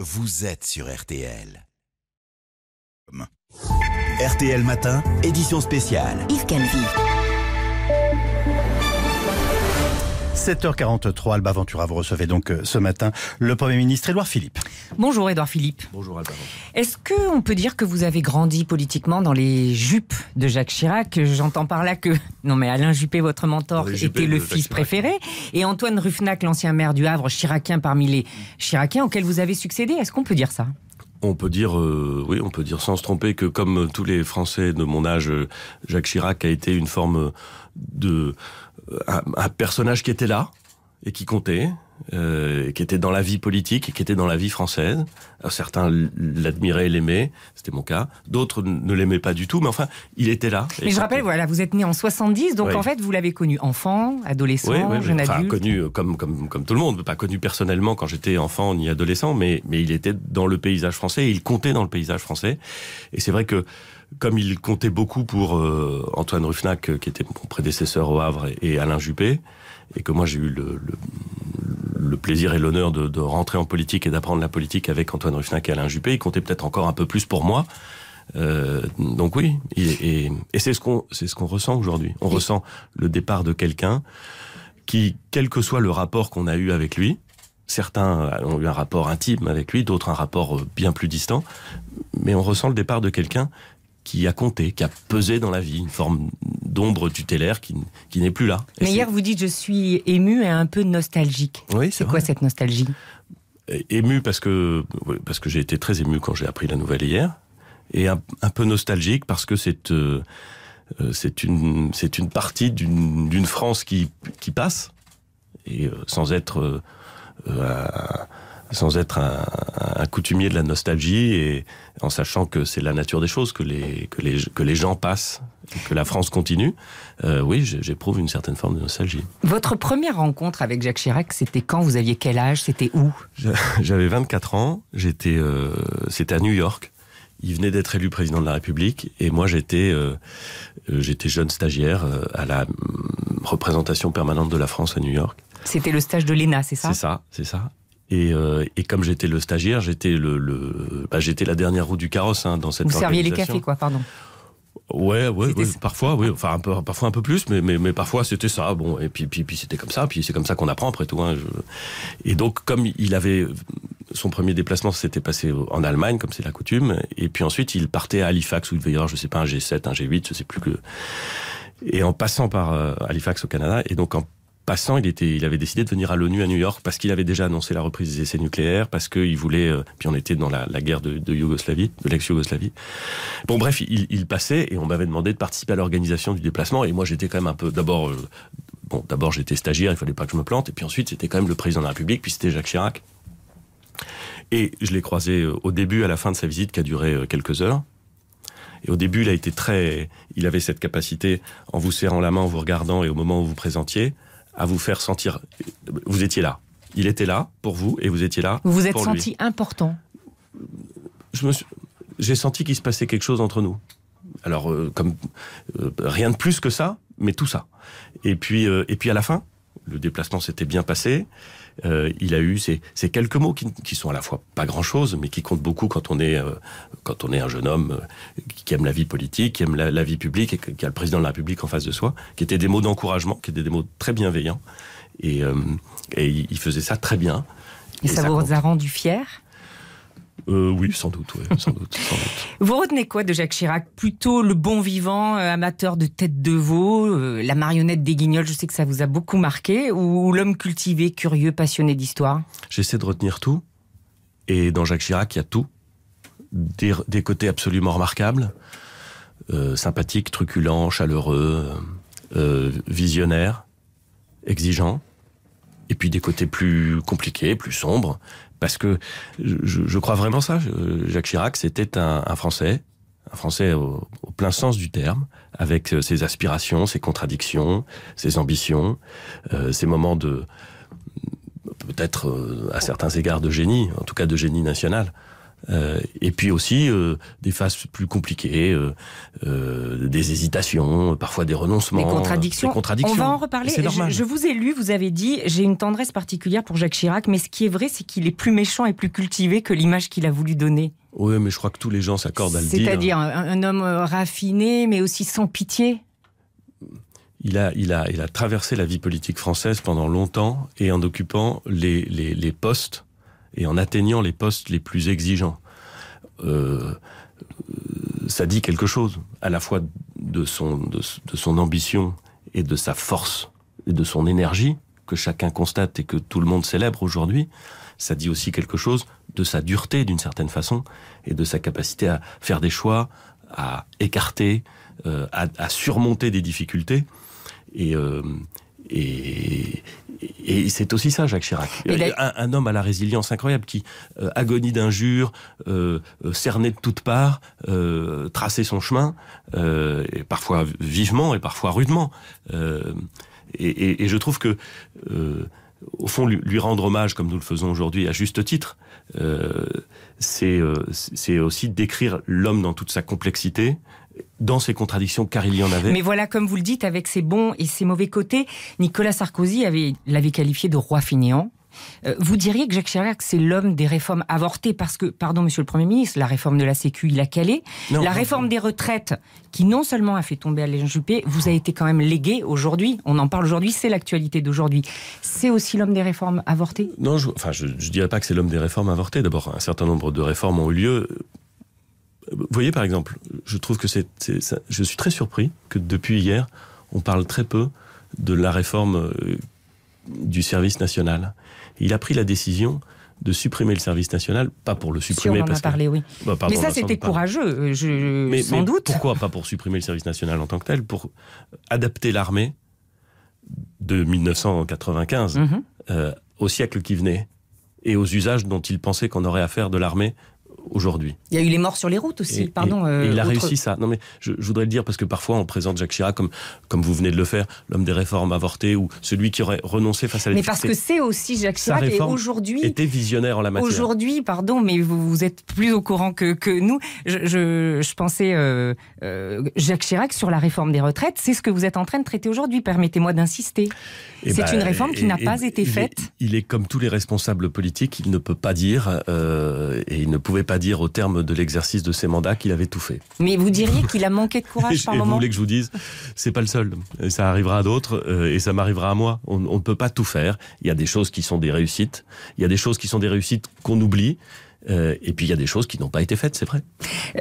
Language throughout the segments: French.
vous êtes sur RTL. RTL Matin, édition spéciale. Yves. 7h43, Alba Ventura, vous recevez donc euh, ce matin le Premier ministre Édouard Philippe. Bonjour Édouard Philippe. Bonjour Alba Est-ce qu'on peut dire que vous avez grandi politiquement dans les jupes de Jacques Chirac? J'entends par là que... Non mais Alain Juppé, votre mentor, était le fils préféré. Et Antoine Ruffnac, l'ancien maire du Havre, chiracien parmi les chiraciens auxquels vous avez succédé. Est-ce qu'on peut dire ça? On peut dire, euh, oui, on peut dire sans se tromper que comme tous les Français de mon âge, euh, Jacques Chirac a été une forme de un, un personnage qui était là et qui comptait, euh, qui était dans la vie politique et qui était dans la vie française. Alors, certains l'admiraient et l'aimaient, c'était mon cas. D'autres ne l'aimaient pas du tout, mais enfin, il était là. Mais je rappelle, voilà, vous êtes né en 70, donc Oui. en fait, vous l'avez connu enfant, adolescent, Oui, oui, oui. jeune Enfin, adulte. connu euh, comme, comme, comme tout le monde, pas connu personnellement quand j'étais enfant ni adolescent, mais, mais il était dans le paysage français et il comptait dans le paysage français. Et c'est vrai que comme il comptait beaucoup pour euh, Antoine Ruffnac, euh, qui était mon prédécesseur au Havre, et, et Alain Juppé, et que moi j'ai eu le, le, le plaisir et l'honneur de, de rentrer en politique et d'apprendre la politique avec Antoine Ruffnac et Alain Juppé, il comptait peut-être encore un peu plus pour moi. Euh, donc oui, et, et c'est ce qu'on c'est ce qu'on ressent aujourd'hui. On ressent le départ de quelqu'un qui, quel que soit le rapport qu'on a eu avec lui, certains ont eu un rapport intime avec lui, d'autres un rapport bien plus distant, mais on ressent le départ de quelqu'un qui a compté, qui a pesé dans la vie, une forme d'ombre tutélaire qui, qui n'est plus là. Et Mais hier, vous dites, je suis ému et un peu nostalgique. oui, C'est quoi cette nostalgie? Ému parce que parce que j'ai été très ému quand j'ai appris la nouvelle hier et un, un peu nostalgique parce que c'est euh, euh, c'est une c'est une partie d'une d'une France qui qui passe et euh, sans être euh, sans être un, un coutumier de la nostalgie et en sachant que c'est la nature des choses que les que les que les gens passent que la France continue euh, oui j'éprouve une certaine forme de nostalgie Votre première rencontre avec Jacques Chirac, c'était quand Vous aviez quel âge? C'était où? J'a- J'avais 24 ans, j'étais, euh, c'était à New York. Il venait d'être élu président de la République et moi j'étais, euh, j'étais jeune stagiaire à la hum, représentation permanente de la France à New York. C'était le stage de l'ENA, c'est ça? C'est ça, c'est ça. Et, euh, et comme j'étais le stagiaire, j'étais le, le bah, j'étais la dernière roue du carrosse hein, dans cette Vous serviez les cafés, quoi, pardon. Ouais, ouais, ouais, parfois, oui, enfin un peu, parfois un peu plus, mais mais, mais parfois c'était ça. Bon, et puis puis puis c'était comme ça, puis c'est comme ça qu'on apprend après tout. Hein, je- Et donc comme il avait son premier déplacement s'était passé en Allemagne, comme c'est la coutume, et puis ensuite il partait à Halifax où il devait y avoir, je sais pas, un G7, un G8, je sais plus que. Et en passant par euh, Halifax au Canada, et donc en passant, il avait décidé de venir à l'ONU à New York parce qu'il avait déjà annoncé la reprise des essais nucléaires, parce qu'il voulait, euh, puis on était dans la, guerre de, Yougoslavie, de l'ex-Yougoslavie. Bon, bref, il, passait et on m'avait demandé de participer à l'organisation du déplacement. Et moi, j'étais quand même un peu. D'abord, euh, bon, d'abord j'étais stagiaire, il fallait pas que je me plante. Et puis ensuite, c'était quand même le président de la République, puis c'était Jacques Chirac. Et je l'ai croisé euh, au début, à la fin de sa visite, qui a duré quelques heures. Et au début, il a été très. Il avait cette capacité, en vous serrant la main, en vous regardant, et au moment où vous présentiez, à vous faire sentir. Vous étiez là. Il était là pour vous, et vous étiez là. Vous vous êtes pour lui senti important. je me suis- j'ai senti qu'il se passait quelque chose entre nous. Alors, euh, comme euh, rien de plus que ça, mais tout ça. Et puis, euh, et puis à la fin, le déplacement s'était bien passé. Euh, il a eu ces, ces quelques mots qui, qui sont à la fois pas grand chose, mais qui comptent beaucoup quand on est euh, quand on est un jeune homme euh, qui aime la vie politique, qui aime la, la vie publique et qui a le président de la République en face de soi, qui étaient des mots d'encouragement, qui étaient des mots très bienveillants. Et, euh, et il, faisait ça très bien. Et, ça, vous compte. a rendu fier? Euh, oui, sans doute, ouais, sans doute, sans doute. Vous retenez quoi de Jacques Chirac? Plutôt le bon vivant, euh, amateur de tête de veau, euh, la marionnette des guignols, je sais que ça vous a beaucoup marqué, ou l'homme cultivé, curieux, passionné d'histoire? J'essaie de retenir tout. Et dans Jacques Chirac, il y a tout. Des, des côtés absolument remarquables, euh, sympathiques, truculents, chaleureux, euh, visionnaires, exigeants. Et puis des côtés plus compliqués, plus sombres. Parce que je, crois vraiment ça. Jacques Chirac, c'était un, Français, un Français au, au plein sens du terme, avec euh, ses aspirations, ses contradictions, ses ambitions, euh, ses moments de peut-être euh, à certains égards de génie, en tout cas de génie national. Euh, et puis aussi euh, des phases plus compliquées, euh, euh, des hésitations, parfois des renoncements, Des contradictions. des contradictions. On va en reparler. C'est Je, normal. je vous ai lu, vous avez dit, j'ai une tendresse particulière pour Jacques Chirac, mais ce qui est vrai, c'est qu'il est plus méchant et plus cultivé que l'image qu'il a voulu donner. Oui, mais je crois que tous les gens s'accordent à le dire. C'est-à-dire un, un homme raffiné, mais aussi sans pitié. Il a, il, a, il a traversé la vie politique française pendant longtemps et en occupant les, les, les postes et en atteignant les postes les plus exigeants. Euh, ça dit quelque chose, à la fois de son, de, son ambition et de sa force et de son énergie, que chacun constate et que tout le monde célèbre aujourd'hui. Ça dit aussi quelque chose de sa dureté d'une certaine façon et de sa capacité à faire des choix, à écarter, euh, à, surmonter des difficultés. Et, euh, et, et c'est aussi ça, Jacques Chirac. Un, un homme à la résilience incroyable qui euh, agonie d'injures, euh, euh, cerné de toutes parts, euh, tracé son chemin, euh, et parfois vivement et parfois rudement. Euh, et, et- et je trouve que, euh, au fond, lui, rendre hommage, comme nous le faisons aujourd'hui, à juste titre, euh, c'est euh, c'est aussi décrire l'homme dans toute sa complexité, dans ses contradictions, car il y en avait. Mais voilà, comme vous le dites, avec ses bons et ses mauvais côtés, Nicolas Sarkozy avait- l'avait qualifié de roi fainéant. Euh, Vous diriez que Jacques Chirac, c'est l'homme des réformes avortées parce que, pardon, monsieur le Premier ministre, la réforme de la Sécu, il a calé. Non, la réforme non. des retraites, qui non seulement a fait tomber Alain Juppé, vous a été quand même léguée aujourd'hui. On en parle aujourd'hui, c'est l'actualité d'aujourd'hui. C'est aussi l'homme des réformes avortées? Non, je, enfin, je, je dirais pas que c'est l'homme des réformes avortées. D'abord, un certain nombre de réformes ont eu lieu. Vous voyez, par exemple, je trouve que c'est, je suis très surpris que depuis hier, on parle très peu de la réforme euh, du service national. Il a pris la décision de supprimer le service national, pas pour le Si on supprimer, a que- parlé, oui. Bah, pardon, Mais ça, c'était courageux, euh, je, Mais, sans mais doute. Pourquoi pas pour supprimer le service national en tant que tel Pour adapter l'armée de 1995 Mhm. euh, au siècle qui venait et aux usages dont il pensait qu'on aurait à faire de l'armée aujourd'hui. Il y a eu les morts sur les routes aussi, Et- pardon. et- euh, et il a autre- réussi ça. Non mais je, je voudrais le dire parce que parfois on présente Jacques Chirac comme, comme vous venez de le faire, l'homme des réformes avortées ou celui qui aurait renoncé face à la Mais parce que c'est aussi Jacques Chirac et aujourd'hui, était visionnaire en la matière. Aujourd'hui, pardon, mais vous, vous êtes plus au courant que, que nous. Je, je, je pensais euh, euh, Jacques Chirac sur la réforme des retraites. C'est ce que vous êtes en train de traiter aujourd'hui. Permettez-moi d'insister. Eh C'est ben, une réforme qui n'a pas été il est- faite. Il est comme tous les responsables politiques, il ne peut pas dire, euh, et il ne pouvait pas dire au terme de l'exercice de ses mandats qu'il avait tout fait. Mais vous diriez qu'il a manqué de courage Et par vous moment. voulez que je vous dise, c'est pas le seul. Ça arrivera à d'autres euh, et ça m'arrivera à moi. On ne peut pas tout faire. Il y a des choses qui sont des réussites. Il y a des choses qui sont des réussites qu'on oublie. Euh, et puis il y a des choses qui n'ont pas été faites, c'est vrai.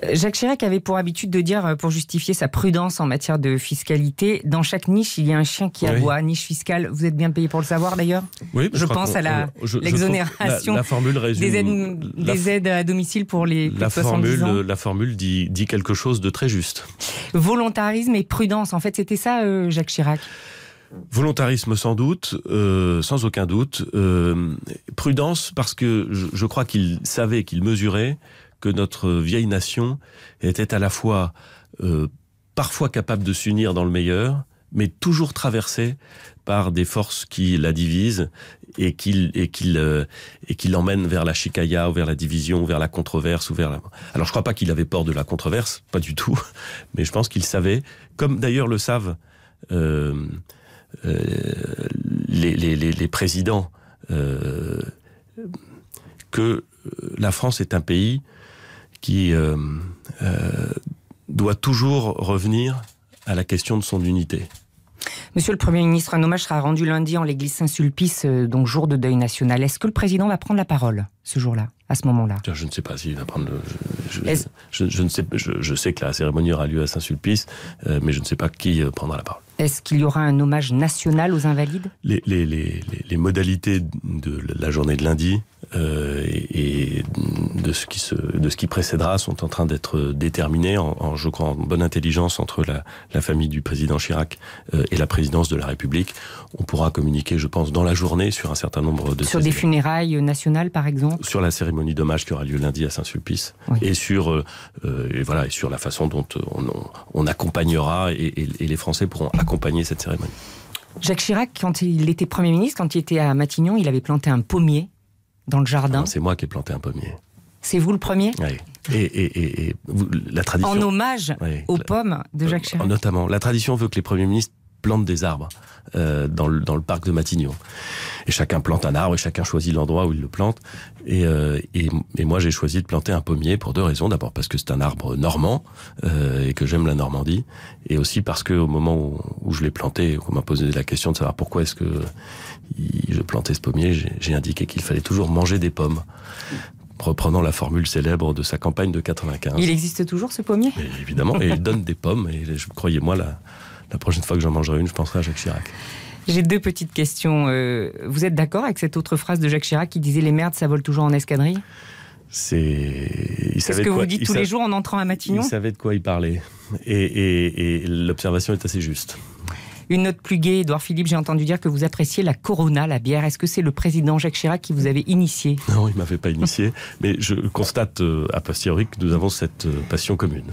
Euh, Jacques Chirac avait pour habitude de dire, euh, pour justifier sa prudence en matière de fiscalité, dans chaque niche, il y a un chien qui Oui. aboie. Niche fiscale, vous êtes bien payé pour le savoir d'ailleurs? Oui, Je pense à la- l'exonération la, la formule résume, des, aides, la, des aides à domicile pour les plus la de 70 formule, ans. la formule dit, dit quelque chose de très juste. Volontarisme et prudence, en fait, c'était ça, euh, Jacques Chirac? Volontarisme sans doute, euh, sans aucun doute. Euh, prudence parce que je, je crois qu'il savait, qu'il mesurait que notre vieille nation était à la fois euh, parfois capable de s'unir dans le meilleur, mais toujours traversée par des forces qui la divisent et qui et qui euh, et l'emmènent vers la chicaya ou vers la division ou vers la controverse ou vers la... Alors je crois pas qu'il avait peur de la controverse, pas du tout, mais je pense qu'il savait, comme d'ailleurs le savent euh, les, les, présidents euh, que euh, la France est un pays qui euh, euh, doit toujours revenir à la question de son unité. Monsieur le Premier ministre, un hommage sera rendu lundi en l'église Saint-Sulpice, euh, donc jour de deuil national. Est-ce que le président va prendre la parole ce jour-là, à ce moment-là? Je ne sais pas s'il va prendre le. Je, je, ne sais, je, je sais que la cérémonie aura lieu à Saint-Sulpice, euh, mais je ne sais pas qui euh, prendra la parole. Est-ce qu'il y aura un hommage national aux invalides? Les, modalités de la journée de lundi euh, et, et de ce qui se, de ce qui précédera sont en train d'être déterminées, en, en, je crois, en bonne intelligence entre la, la famille du président Chirac euh, et la présidence de la République. On pourra communiquer, je pense, dans la journée sur un certain nombre de Sur des éléments. funérailles nationales, par exemple? Sur la cérémonie d'hommage qui aura lieu lundi à Saint-Sulpice Oui. et sur euh, et voilà et sur la façon dont on, on, accompagnera et, et- et les Français pourront accompagner cette cérémonie. Jacques Chirac, quand il était Premier ministre, quand il était à Matignon, il avait planté un pommier dans le jardin. C'est moi qui ai planté un pommier. C'est vous le premier Ouais. Et, et, et, et vous- la tradition. En hommage aux pommes de Jacques Chirac. Notamment. La tradition veut que les premiers ministres plantent des arbres euh, dans, le, dans le parc de Matignon. Et chacun plante un arbre et chacun choisit l'endroit où il le plante. Et, euh, et, et moi, j'ai choisi de planter un pommier pour deux raisons. D'abord parce que c'est un arbre normand euh, et que j'aime la Normandie. Et aussi parce que au moment où, où je l'ai planté, qu'on m'a posé la question de savoir pourquoi est-ce que je plantais ce pommier, j'ai- indiqué qu'il fallait toujours manger des pommes. Reprenant la formule célèbre de sa campagne de 95. Il existe toujours ce pommier? Mais évidemment, et il donne des pommes. Et je croyez-moi, la, la prochaine fois que j'en mangerai une, je penserai à Jacques Chirac. J'ai deux petites questions. Euh, vous êtes d'accord avec cette autre phrase de Jacques Chirac qui disait les merdes, ça vole toujours en escadrille? C'est. Ce que quoi- vous dites il tous sa- les jours en entrant à Matignon? Il savait de quoi il parlait. Et, et- et l'observation est assez juste. Une note plus gaie, Édouard Philippe, j'ai entendu dire que vous appréciez la Corona, la bière. Est-ce que c'est le président Jacques Chirac qui vous avait initié? Non, il m'avait pas initié, mais je constate euh, a posteriori que nous avons cette euh, passion commune.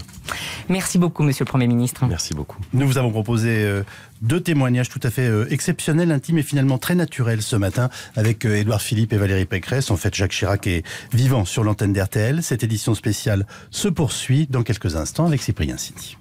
Merci beaucoup, monsieur le Premier ministre. Merci beaucoup. Nous vous avons proposé euh, deux témoignages tout à fait euh, exceptionnels, intimes et finalement très naturels ce matin avec euh, Édouard Philippe et Valérie Pécresse. En fait, Jacques Chirac est vivant sur l'antenne d'RTL. Cette édition spéciale se poursuit dans quelques instants avec Cyprien City.